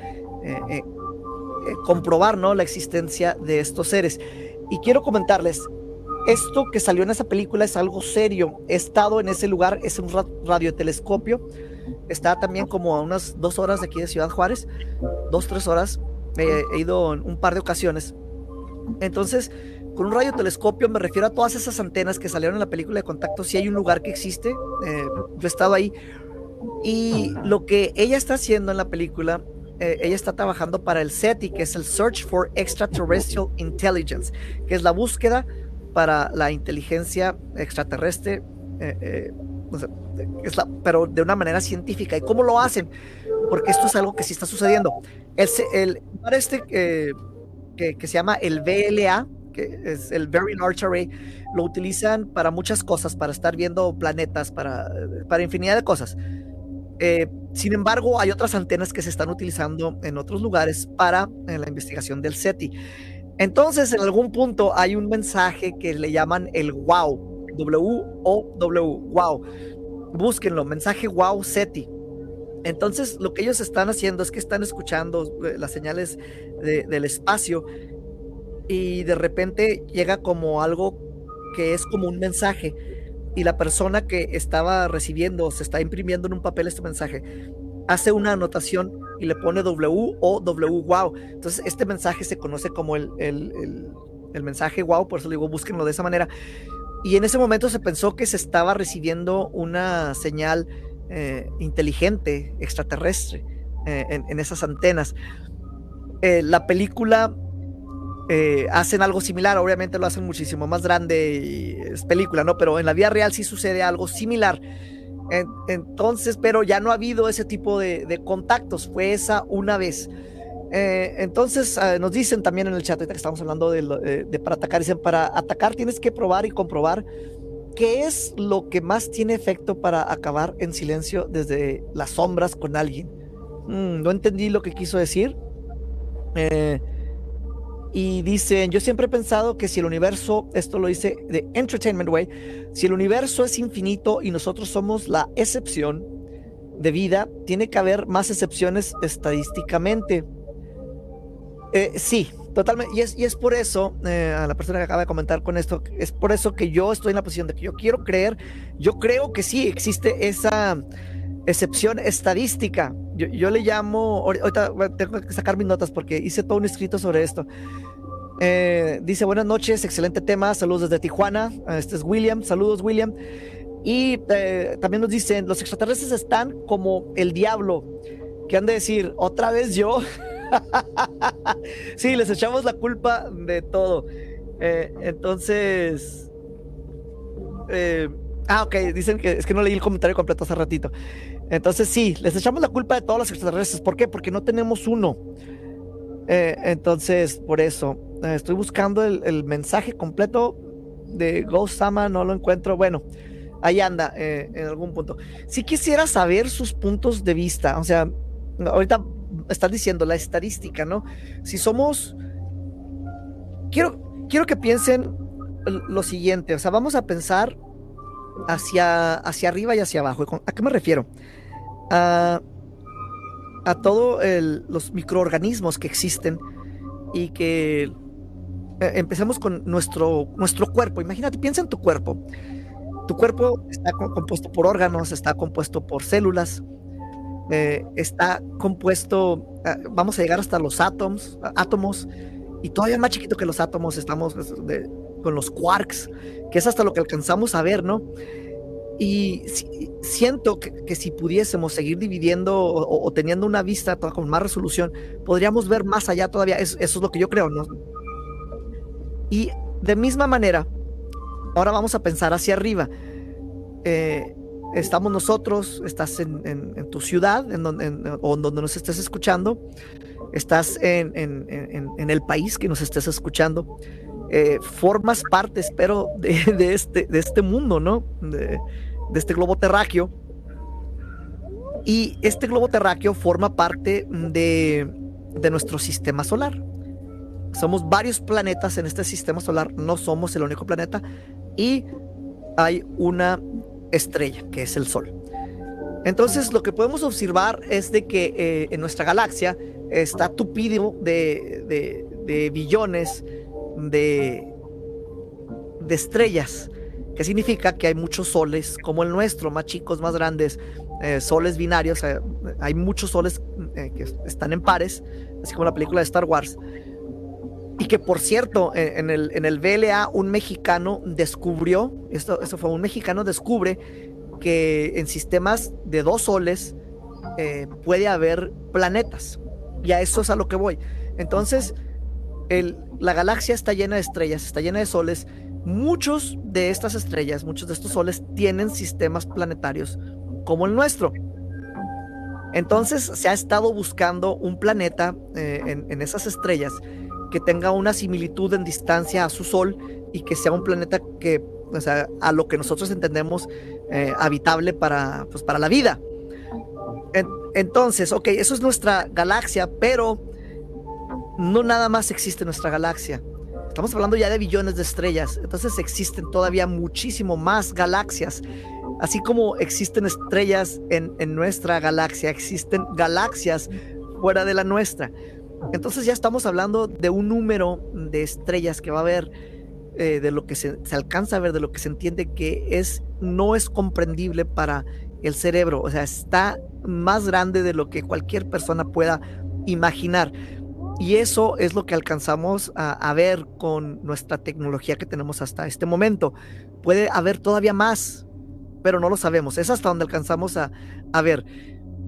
comprobar ¿no? la existencia de estos seres. Y quiero comentarles, esto que salió en esa película es algo serio. He estado en ese lugar, es un radiotelescopio. Está también como a unas dos horas de aquí de Ciudad Juárez, dos, tres horas he ido en un par de ocasiones. Entonces, con un radiotelescopio me refiero a todas esas antenas que salieron en la película de contacto. Si hay un lugar que existe, eh, yo he estado ahí. Y lo que ella está haciendo en la película, eh, ella está trabajando para el SETI, que es el Search for Extraterrestrial Intelligence, que es la búsqueda para la inteligencia extraterrestre, eh, es la, pero de una manera científica. ¿Y cómo lo hacen? Porque esto es algo que sí está sucediendo. El, el este eh, que, se llama el VLA, que es el Very Large Array, lo utilizan para muchas cosas, para estar viendo planetas, para, para infinidad de cosas. Eh, sin embargo, hay otras antenas que se están utilizando en otros lugares para la investigación del SETI. Entonces, en algún punto hay un mensaje que le llaman el WOW, W-O-W, WOW. Búsquenlo, mensaje WOW SETI. Entonces, lo que ellos están haciendo es que están escuchando eh, las señales del espacio y de repente llega como algo que es como un mensaje y la persona que estaba recibiendo, se está imprimiendo en un papel este mensaje, hace una anotación y le pone W o W wow. Entonces, este mensaje se conoce como el, el mensaje wow, por eso le digo, búsquenlo de esa manera. Y en ese momento se pensó que se estaba recibiendo una señal eh, inteligente, extraterrestre, eh, en, esas antenas. Eh, la película hacen algo similar, obviamente lo hacen muchísimo más grande y es película, ¿no? Pero en la vida real sí sucede algo similar. entonces, pero ya no ha habido ese tipo de, contactos, fue esa una vez. Eh, entonces ah, nos dicen también en el chat, que estamos hablando de, de, para atacar, dicen, para atacar tienes que probar y comprobar qué es lo que más tiene efecto para acabar en silencio desde las sombras con alguien. Mm, no entendí lo que quiso decir. Eh, y dicen, yo siempre he pensado que si el universo, esto lo dice de Entertainment Way, si el universo es infinito y nosotros somos la excepción de vida, tiene que haber más excepciones estadísticamente. Eh, sí, totalmente. Y es, y es por eso, eh, a la persona que acaba de comentar con esto, es por eso que yo estoy en la posición de que yo quiero creer, yo creo que sí existe esa excepción estadística. Yo, le llamo, ahorita tengo que sacar mis notas porque hice todo un escrito sobre esto. Eh, dice buenas noches, excelente tema, saludos desde Tijuana. Este es William, saludos William. Y eh, también nos dicen, los extraterrestres están como el diablo, que han de decir, otra vez yo. sí, les echamos la culpa de todo. Eh, entonces, ah, ok, dicen que es que no leí el comentario completo hace ratito. Entonces sí, les echamos la culpa de todos los extraterrestres. ¿Por qué? Porque no tenemos uno. Eh, entonces, por eso, eh, estoy buscando el, mensaje completo de Ghost Sama, no lo encuentro. Bueno, ahí anda, eh, en algún punto. Si quisiera saber sus puntos de vista, o sea, ahorita están diciendo la estadística, ¿no? Si somos... Quiero, quiero que piensen lo siguiente, o sea, vamos a pensar hacia, hacia arriba y hacia abajo. ¿A qué me refiero? a, todos los microorganismos que existen y que eh, empezamos con nuestro, nuestro cuerpo. Imagínate, piensa en tu cuerpo. Tu cuerpo está compuesto por órganos, está compuesto por células, eh, está compuesto, ah, vamos a llegar hasta los átomos, átomos, y todavía más chiquito que los átomos estamos con los quarks, que es hasta lo que alcanzamos a ver, ¿no? Y siento que, si pudiésemos seguir dividiendo o, teniendo una vista con más resolución, podríamos ver más allá todavía. eso es lo que yo creo, ¿no? Y de misma manera, ahora vamos a pensar hacia arriba. Eh, estamos nosotros, estás en, tu ciudad, en donde, o donde nos estés escuchando, estás en, el país que nos estés escuchando. Eh, formas parte, espero, de, este, de este mundo, ¿no? De, de este globo terráqueo. Y este globo terráqueo forma parte de, de nuestro sistema solar. Somos varios planetas en este sistema solar, no somos el único planeta. Y hay una estrella, que es el Sol. Entonces, lo que podemos observar es de que eh, en nuestra galaxia está tupido de, de, de billones de, de estrellas que significa que hay muchos soles como el nuestro, más chicos, más grandes, eh, soles binarios, hay muchos soles eh, que están en pares, así como la película de Star Wars. Y que por cierto, en el, en el VLA un mexicano descubrió, esto, eso fue un mexicano descubre que en sistemas de dos soles eh, puede haber planetas. Y a eso es a lo que voy. Entonces, el, la galaxia está llena de estrellas, está llena de soles muchos de estas estrellas, muchos de estos soles tienen sistemas planetarios como el nuestro. Entonces se ha estado buscando un planeta eh, en, esas estrellas que tenga una similitud en distancia a su Sol y que sea un planeta que, o sea, a lo que nosotros entendemos eh, habitable para, pues, para la vida. entonces, ok, eso es nuestra galaxia, pero no nada más existe nuestra galaxia. Estamos hablando ya de billones de estrellas, entonces existen todavía muchísimo más galaxias. Así como existen estrellas en, nuestra galaxia, existen galaxias fuera de la nuestra. Entonces ya estamos hablando de un número de estrellas que va a haber, eh, de lo que se, alcanza a ver, de lo que se entiende que es, no es comprendible para el cerebro. O sea, está más grande de lo que cualquier persona pueda imaginar. Y eso es lo que alcanzamos a, ver con nuestra tecnología que tenemos hasta este momento. Puede haber todavía más, pero no lo sabemos. Es hasta donde alcanzamos a, ver.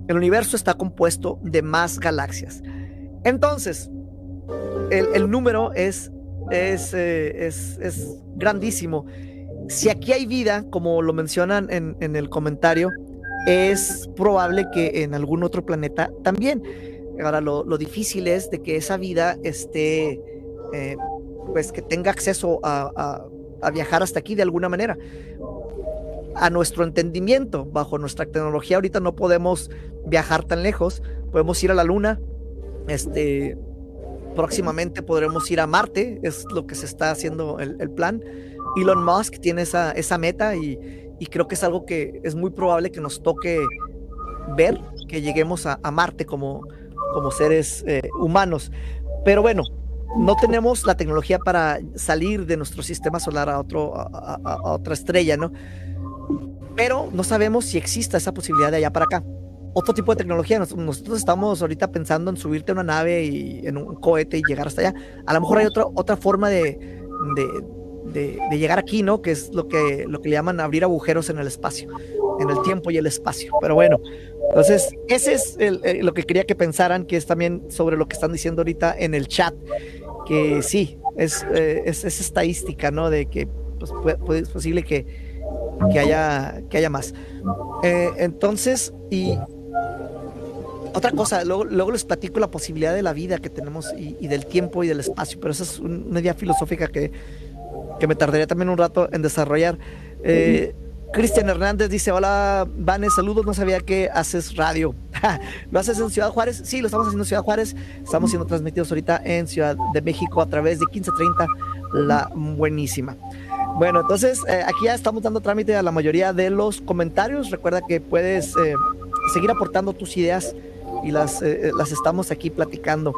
El universo está compuesto de más galaxias. Entonces, el, número es, eh, es, es, grandísimo. Si aquí hay vida, como lo mencionan en, en el comentario, es probable que en algún otro planeta también. Ahora, lo, difícil es de que esa vida esté, eh, pues que tenga acceso a, viajar hasta aquí de alguna manera. A nuestro entendimiento, bajo nuestra tecnología, ahorita no podemos viajar tan lejos. Podemos ir a la Luna. Este, próximamente podremos ir a Marte, es lo que se está haciendo el, plan. Elon Musk tiene esa, esa meta y, y creo que es algo que es muy probable que nos toque ver, que lleguemos a, a Marte como, como seres eh, humanos. Pero bueno, no tenemos la tecnología para salir de nuestro sistema solar a, otro, a, otra estrella, ¿no? Pero no sabemos si exista esa posibilidad de allá para acá. Otro tipo de tecnología. Nosotros estamos ahorita pensando en subirte a una nave y en un cohete y llegar hasta allá. A lo mejor hay otra, otra forma de, de, de, llegar aquí, ¿no? Que es lo que, lo que le llaman abrir agujeros en el espacio, en el tiempo y el espacio. Pero bueno, entonces, ese es eh, lo que quería que pensaran, que es también sobre lo que están diciendo ahorita en el chat, que sí, es, eh, es, estadística, ¿no? De que pues, puede, es posible que, que, haya, que haya más. Eh, entonces, y otra cosa, luego, luego, les platico la posibilidad de la vida que tenemos y, del tiempo y del espacio, pero esa es una idea filosófica que, que me tardaría también un rato en desarrollar. Cristian Hernández dice, hola, Vanes, saludos, no sabía que haces radio. ¿Lo haces en Ciudad Juárez? Sí, lo estamos haciendo en Ciudad Juárez. Estamos siendo transmitidos ahorita en Ciudad de México a través de 1530, la buenísima. Bueno, entonces eh, aquí ya estamos dando trámite a la mayoría de los comentarios. Recuerda que puedes eh, seguir aportando tus ideas y las, eh, las estamos aquí platicando.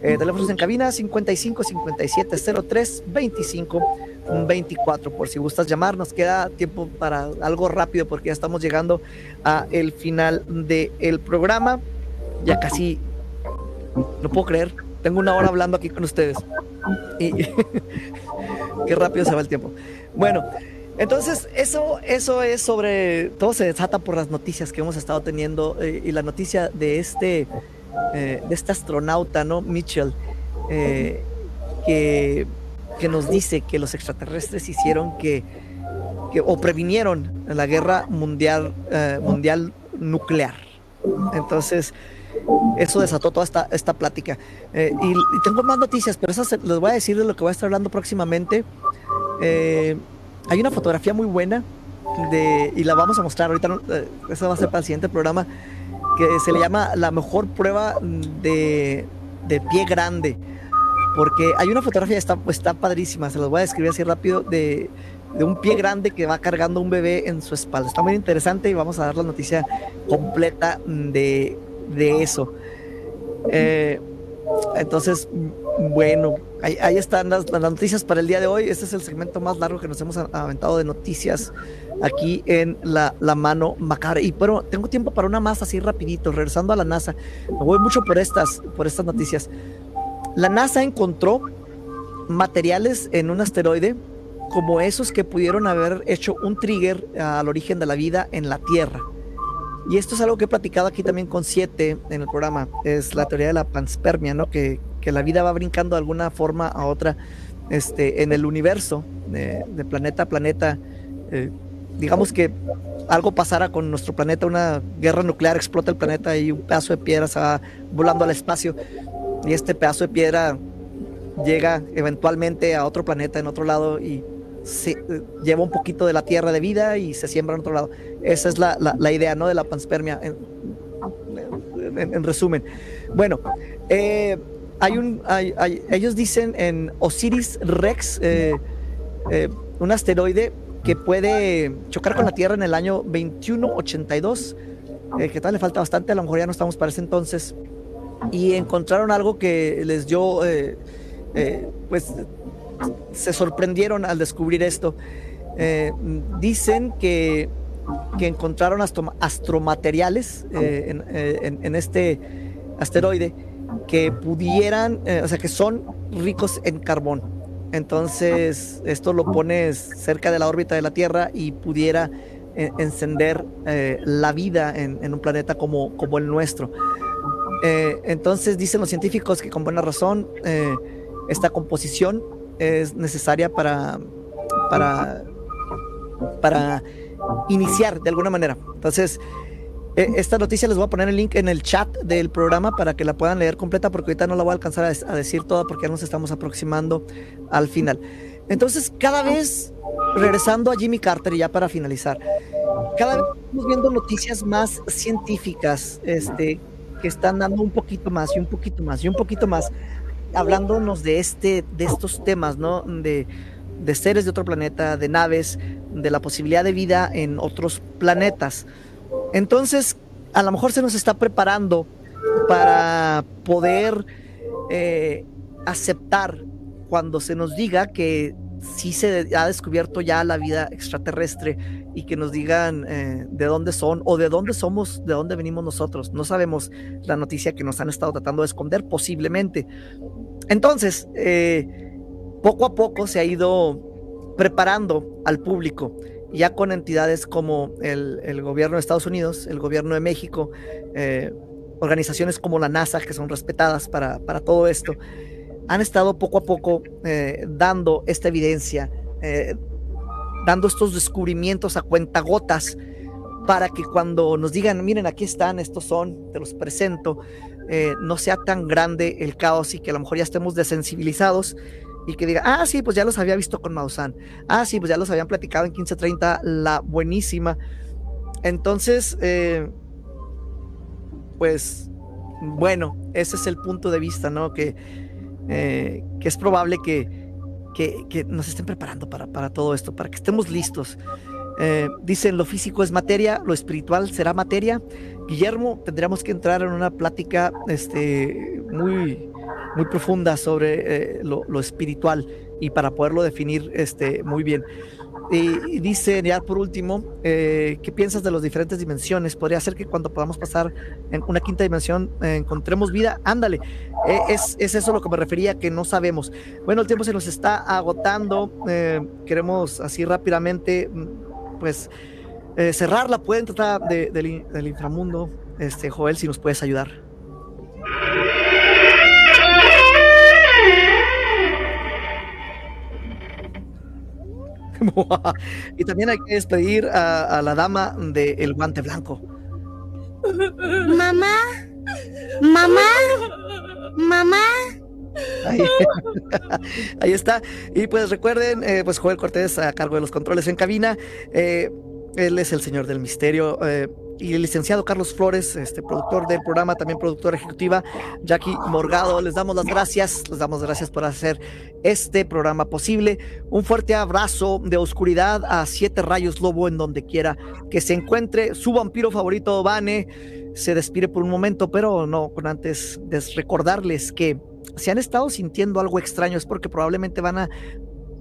teléfonos en cabina 55 57 03 25 un 24 por si gustas llamar. Nos queda tiempo para algo rápido porque ya estamos llegando a el final del programa. Ya casi, no puedo creer, tengo una hora hablando aquí con ustedes. Y qué rápido se va el tiempo. Bueno, entonces eso, eso es sobre, todo se desata por las noticias que hemos estado teniendo eh, y la noticia de este, eh, de este astronauta, ¿no? Mitchell, eh, que que nos dice que los extraterrestres hicieron que, o previnieron la guerra mundial, mundial nuclear. Entonces, eso desató toda esta, esta plática. Eh, y, tengo más noticias, pero esas les voy a decir de lo que voy a estar hablando próximamente. Eh, hay una fotografía muy buena de, y la vamos a mostrar ahorita, eso va a ser para el siguiente programa, que se le llama la mejor prueba de, de pie grande porque hay una fotografía, está, está padrísima, se los voy a describir así rápido, de, un pie grande que va cargando un bebé en su espalda. Está muy interesante y vamos a dar la noticia completa de, eso. Eh, entonces, bueno, ahí, están las, noticias para el día de hoy. Este es el segmento más largo que nos hemos aventado de noticias aquí en la, mano macabra. Y pero tengo tiempo para una más así rapidito, regresando a la NASA. Me voy mucho por estas, por estas noticias. La NASA encontró materiales en un asteroide como esos que pudieron haber hecho un trigger al origen de la vida en la Tierra. Y esto es algo que he platicado aquí también con siete en el programa. Es la teoría de la panspermia, ¿no? Que, la vida va brincando de alguna forma a otra este, en el universo, de, planeta a planeta. Eh, digamos que algo pasara con nuestro planeta, una guerra nuclear, explota el planeta y un pedazo de piedra se va volando al espacio y este pedazo de piedra llega eventualmente a otro planeta en otro lado y se, eh, lleva un poquito de la tierra de vida y se siembra en otro lado. Esa es la, la, idea, ¿no? De la panspermia, en, resumen. Bueno, eh, hay un, ellos dicen en Osiris Rex, eh, un asteroide que puede chocar con la Tierra en el año 2182, que tal le falta bastante, a lo mejor ya no estamos para ese entonces y encontraron algo que les dio, eh, eh, pues se sorprendieron al descubrir esto. Eh, dicen que, que encontraron astromateriales en, este asteroide que pudieran, o sea, que son ricos en carbón. Entonces, esto lo pones cerca de la órbita de la Tierra y pudiera encender la vida en, un planeta como, como el nuestro. Eh, entonces dicen los científicos que con buena razón eh, esta composición es necesaria para, para, para iniciar de alguna manera. Entonces, Eh, esta noticia les voy a poner el link en el chat del programa para que la puedan leer completa porque ahorita no la voy a alcanzar a, decir toda porque ya nos estamos aproximando al final. Entonces, cada vez, regresando a Jimmy Carter y ya para finalizar, cada vez estamos viendo noticias más científicas, este, que están dando un poquito más y un poquito más y un poquito más, hablándonos de este, de estos temas, ¿no? De, de seres de otro planeta, de naves, de la posibilidad de vida en otros planetas. Entonces, a lo mejor se nos está preparando para poder eh, aceptar cuando se nos diga que sí se ha descubierto ya la vida extraterrestre y que nos digan eh, de dónde son o de dónde somos, de dónde venimos nosotros. No sabemos la noticia que nos han estado tratando de esconder, posiblemente. Entonces, eh, poco a poco se ha ido preparando al público ya con entidades como el, gobierno de Estados Unidos, el gobierno de México, eh, organizaciones como la NASA, que son respetadas para, todo esto, han estado poco a poco eh, dando esta evidencia, eh, dando estos descubrimientos a cuentagotas para que cuando nos digan, miren, aquí están, estos son, te los presento, no sea tan grande el caos y que a lo mejor ya estemos desensibilizados y que diga, ah, sí, pues ya los había visto con Mausan, ah, sí, pues ya los habían platicado en 1530, la buenísima. Entonces, eh, pues, bueno, ese es el punto de vista, ¿no? Que, eh, que es probable que, que, nos estén preparando para, para, todo esto, para que estemos listos. Eh, dicen, lo físico es materia, lo espiritual será materia. Guillermo, tendríamos que entrar en una plática este, muy, muy profunda sobre eh, lo, espiritual y para poderlo definir este, muy bien. Y, dice ya por último, eh, ¿qué piensas de las diferentes dimensiones? Podría ser que cuando podamos pasar en una quinta dimensión eh, encontremos vida. Ándale, es, es, eso lo que me refería, que no sabemos. Bueno, el tiempo se nos está agotando. queremos así rápidamente, mm, pues, cerrar la puerta del, del inframundo. Este, Joel, si nos puedes ayudar. y también hay que despedir a, la dama del guante blanco. Mamá, mamá, mamá. Ahí, está. Y pues recuerden, eh, pues Joel Cortés a cargo de los controles en cabina. Eh, él es el señor del misterio. Eh, y el licenciado Carlos Flores, este productor del programa, también productora ejecutiva, Jackie Morgado. Les damos las gracias, les damos gracias por hacer este programa posible. Un fuerte abrazo de oscuridad a Siete Rayos Lobo en donde quiera que se encuentre. Su vampiro favorito, Vane, se despide por un momento, pero no con antes de recordarles que si han estado sintiendo algo extraño es porque probablemente van a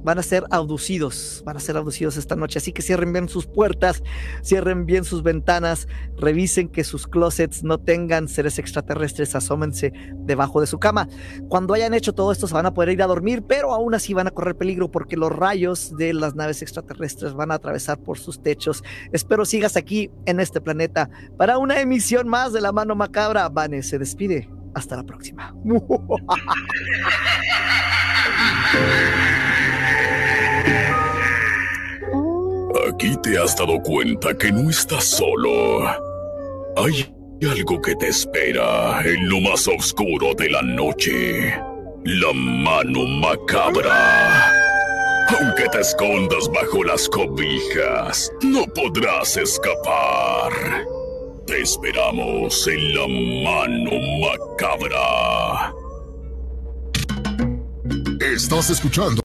van a ser abducidos, van a ser abducidos esta noche. Así que cierren bien sus puertas, cierren bien sus ventanas, revisen que sus closets no tengan seres extraterrestres, asómense debajo de su cama. Cuando hayan hecho todo esto se van a poder ir a dormir, pero aún así van a correr peligro porque los rayos de las naves extraterrestres van a atravesar por sus techos. Espero sigas aquí en este planeta para una emisión más de La Mano Macabra. Vane se despide. Hasta la próxima. Aquí te has dado cuenta que no estás solo. Hay algo que te espera en lo más oscuro de la noche. La mano macabra. Aunque te escondas bajo las cobijas, no podrás escapar. Te esperamos en la mano macabra. Estás escuchando.